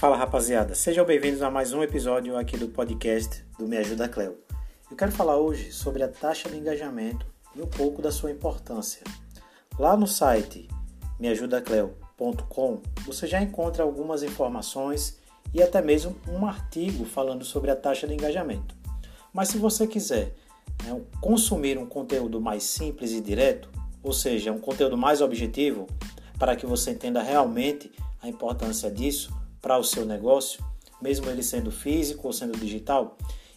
Fala rapaziada, sejam bem-vindos a mais um episódio aqui do podcast do Me Ajuda Cleo. Eu quero falar hoje sobre a taxa de engajamento e um pouco da sua importância. Lá no site meajudacleo.com você já encontra algumas informações e até mesmo um artigo falando sobre a taxa de engajamento. Mas se você quiser né, consumir um conteúdo mais simples e direto, ou seja, um conteúdo mais objetivo, para que você entenda realmente a importância disso para o seu negócio, mesmo ele sendo físico ou sendo digital,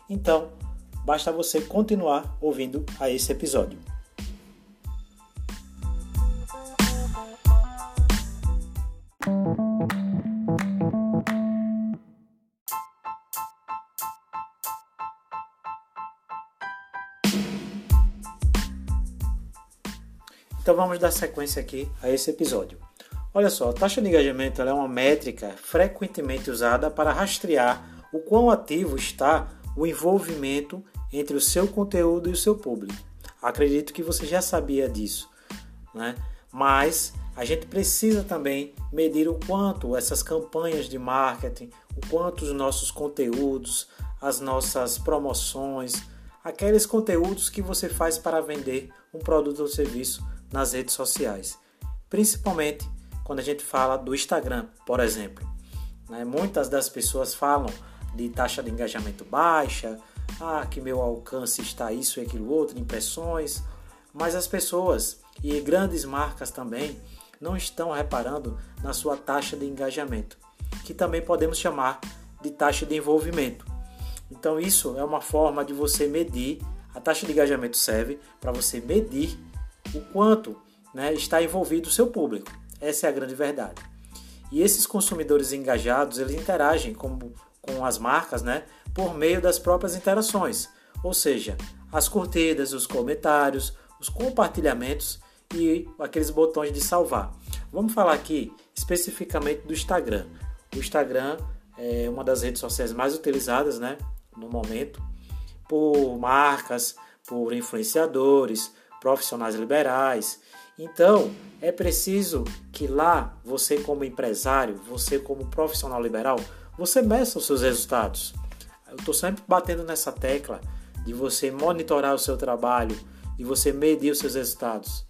então basta você continuar ouvindo a esse episódio. Então vamos dar sequência aqui a esse episódio. Olha só, a taxa de engajamento é uma métrica frequentemente usada para rastrear o quão ativo está o envolvimento entre o seu conteúdo e o seu público. Acredito que você já sabia disso, né? mas a gente precisa também medir o quanto essas campanhas de marketing, o quanto os nossos conteúdos, as nossas promoções, aqueles conteúdos que você faz para vender um produto ou serviço nas redes sociais, principalmente quando a gente fala do Instagram, por exemplo. Né? Muitas das pessoas falam de taxa de engajamento baixa, ah, que meu alcance está isso e aquilo outro, impressões, mas as pessoas e grandes marcas também não estão reparando na sua taxa de engajamento, que também podemos chamar de taxa de envolvimento. Então isso é uma forma de você medir, a taxa de engajamento serve para você medir o quanto né, está envolvido o seu público. Essa é a grande verdade. E esses consumidores engajados, eles interagem com, com as marcas né, por meio das próprias interações, ou seja, as curtidas, os comentários, os compartilhamentos e aqueles botões de salvar. Vamos falar aqui especificamente do Instagram. O Instagram é uma das redes sociais mais utilizadas né, no momento por marcas, por influenciadores, profissionais liberais. Então, é preciso que lá você como empresário, você como profissional liberal, você meça os seus resultados. Eu estou sempre batendo nessa tecla de você monitorar o seu trabalho, de você medir os seus resultados.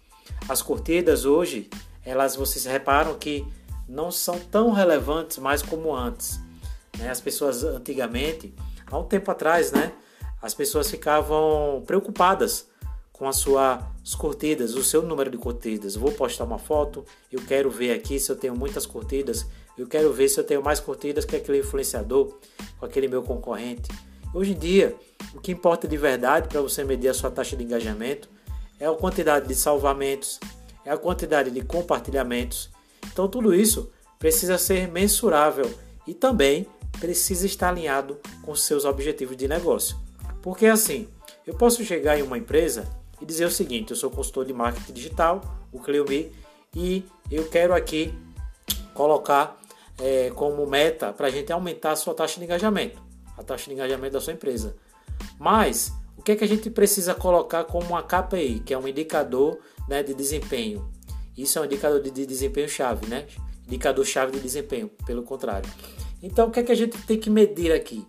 As curtidas hoje, elas vocês reparam que não são tão relevantes mais como antes. Né? As pessoas antigamente, há um tempo atrás, né, as pessoas ficavam preocupadas com as suas curtidas, o seu número de curtidas. Vou postar uma foto, eu quero ver aqui se eu tenho muitas curtidas, eu quero ver se eu tenho mais curtidas que aquele influenciador, com aquele meu concorrente. Hoje em dia, o que importa de verdade para você medir a sua taxa de engajamento é a quantidade de salvamentos, é a quantidade de compartilhamentos. Então tudo isso precisa ser mensurável e também precisa estar alinhado com seus objetivos de negócio. Porque assim, eu posso chegar em uma empresa e dizer o seguinte: eu sou consultor de marketing digital, o Cleomi, e eu quero aqui colocar é, como meta para a gente aumentar a sua taxa de engajamento, a taxa de engajamento da sua empresa. Mas o que é que a gente precisa colocar como uma KPI, que é um indicador né, de desempenho? Isso é um indicador de, de desempenho chave, né? Indicador chave de desempenho, pelo contrário. Então, o que é que a gente tem que medir aqui?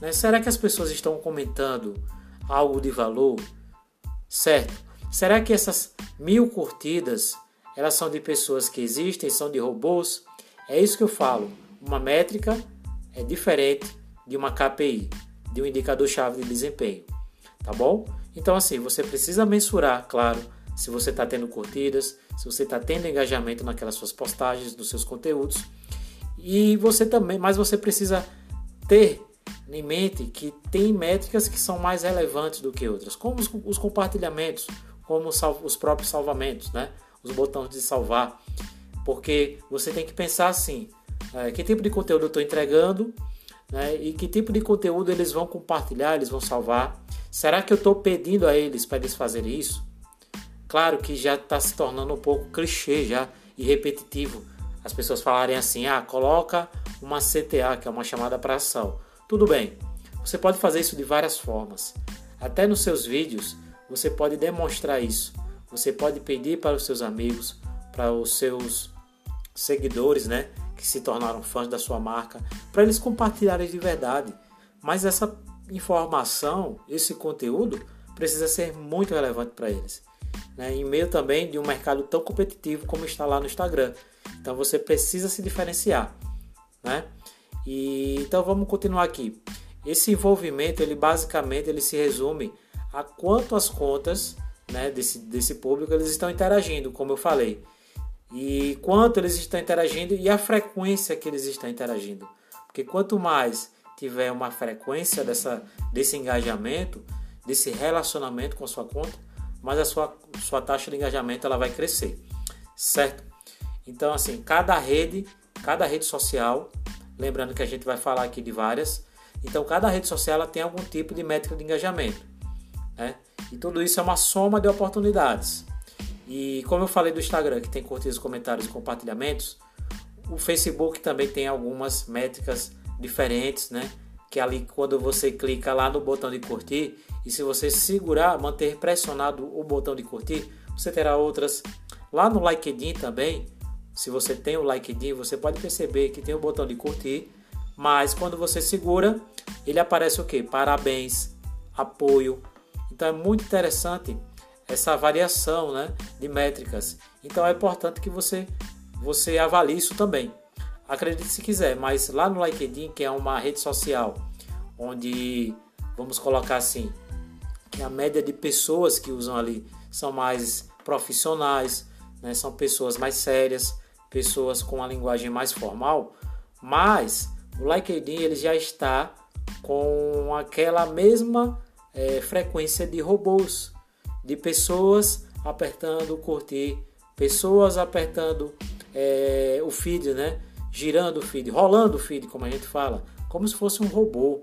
Né? Será que as pessoas estão comentando algo de valor? Certo? Será que essas mil curtidas elas são de pessoas que existem, são de robôs? É isso que eu falo. Uma métrica é diferente de uma KPI, de um indicador-chave de desempenho. Tá bom? Então, assim, você precisa mensurar, claro, se você está tendo curtidas, se você está tendo engajamento naquelas suas postagens, nos seus conteúdos. E você também, mas você precisa ter em mente que tem métricas que são mais relevantes do que outras, como os, os compartilhamentos, como os, os próprios salvamentos, né? os botões de salvar, porque você tem que pensar assim, é, que tipo de conteúdo eu estou entregando né? e que tipo de conteúdo eles vão compartilhar, eles vão salvar. Será que eu estou pedindo a eles para eles fazerem isso? Claro que já está se tornando um pouco clichê já e repetitivo as pessoas falarem assim, ah, coloca uma CTA, que é uma chamada para ação. Tudo bem, você pode fazer isso de várias formas. Até nos seus vídeos você pode demonstrar isso. Você pode pedir para os seus amigos, para os seus seguidores, né, que se tornaram fãs da sua marca, para eles compartilharem de verdade. Mas essa informação, esse conteúdo, precisa ser muito relevante para eles. Né? Em meio também de um mercado tão competitivo como está lá no Instagram. Então você precisa se diferenciar. Né? E, então vamos continuar aqui. Esse envolvimento, ele basicamente ele se resume a quantas contas né, desse, desse público eles estão interagindo, como eu falei. E quanto eles estão interagindo e a frequência que eles estão interagindo. Porque quanto mais tiver uma frequência dessa, desse engajamento, desse relacionamento com sua conta, mais a sua, sua taxa de engajamento ela vai crescer, certo? Então, assim, cada rede, cada rede social, lembrando que a gente vai falar aqui de várias, então cada rede social ela tem algum tipo de métrica de engajamento, né? E tudo isso é uma soma de oportunidades. E como eu falei do Instagram, que tem curtidas, comentários e compartilhamentos, o Facebook também tem algumas métricas diferentes, né? Que ali quando você clica lá no botão de curtir e se você segurar, manter pressionado o botão de curtir, você terá outras. Lá no LinkedIn também, se você tem o LinkedIn, você pode perceber que tem o botão de curtir, mas quando você segura, ele aparece o que? Parabéns, apoio. Então é muito interessante essa variação né, de métricas. Então é importante que você, você avalie isso também. Acredite se quiser, mas lá no LinkedIn, que é uma rede social, onde vamos colocar assim, que a média de pessoas que usam ali são mais profissionais, né, são pessoas mais sérias, pessoas com a linguagem mais formal, mas o LinkedIn ele já está com aquela mesma é, frequência de robôs, de pessoas apertando curtir, pessoas apertando é, o feed, né? girando o feed, rolando o feed, como a gente fala, como se fosse um robô.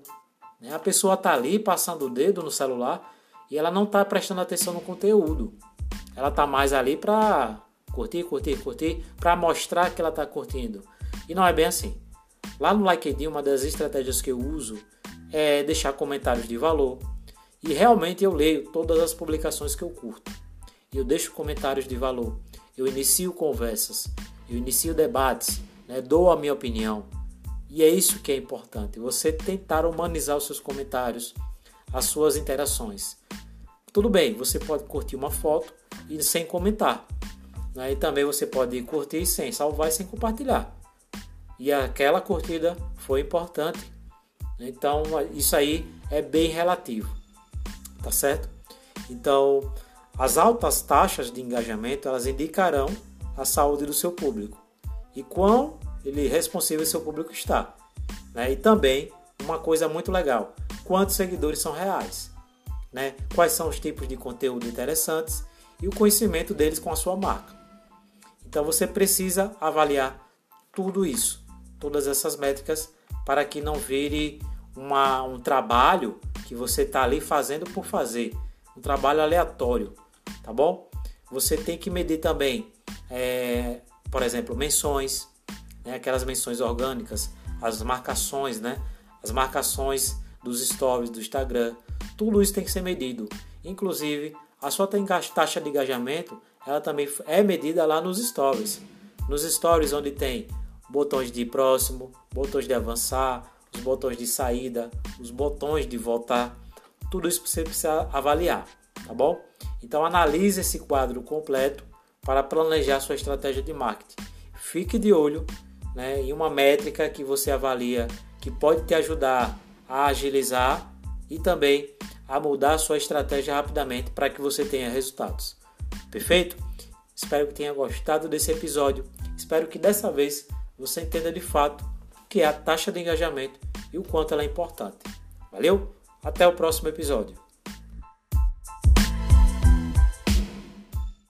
Né? A pessoa está ali passando o dedo no celular e ela não está prestando atenção no conteúdo. Ela está mais ali para curtir, curtir, curtir, para mostrar que ela está curtindo. E não é bem assim. Lá no LinkedIn, uma das estratégias que eu uso é deixar comentários de valor. E realmente eu leio todas as publicações que eu curto. Eu deixo comentários de valor. Eu inicio conversas. Eu inicio debates né? dou a minha opinião. E é isso que é importante, você tentar humanizar os seus comentários, as suas interações. Tudo bem, você pode curtir uma foto e sem comentar. Né? E também você pode curtir sem salvar e sem compartilhar. E aquela curtida foi importante. Então isso aí é bem relativo. Tá certo? Então, as altas taxas de engajamento, elas indicarão a saúde do seu público e quão ele responsível seu público está. Né? E também uma coisa muito legal: quantos seguidores são reais, né? quais são os tipos de conteúdo interessantes e o conhecimento deles com a sua marca. Então você precisa avaliar tudo isso, todas essas métricas, para que não vire uma, um trabalho que você está ali fazendo por fazer, um trabalho aleatório, tá bom? Você tem que medir também é, por exemplo, menções, né, aquelas menções orgânicas, as marcações, né, as marcações dos stories do Instagram, tudo isso tem que ser medido. Inclusive, a sua taxa de engajamento, ela também é medida lá nos stories. Nos stories onde tem botões de próximo, botões de avançar, os botões de saída, os botões de voltar, tudo isso você precisa avaliar, tá bom? Então analise esse quadro completo para planejar sua estratégia de marketing. Fique de olho né, em uma métrica que você avalia que pode te ajudar a agilizar e também a mudar sua estratégia rapidamente para que você tenha resultados. Perfeito? Espero que tenha gostado desse episódio. Espero que dessa vez você entenda de fato o que é a taxa de engajamento e o quanto ela é importante. Valeu? Até o próximo episódio.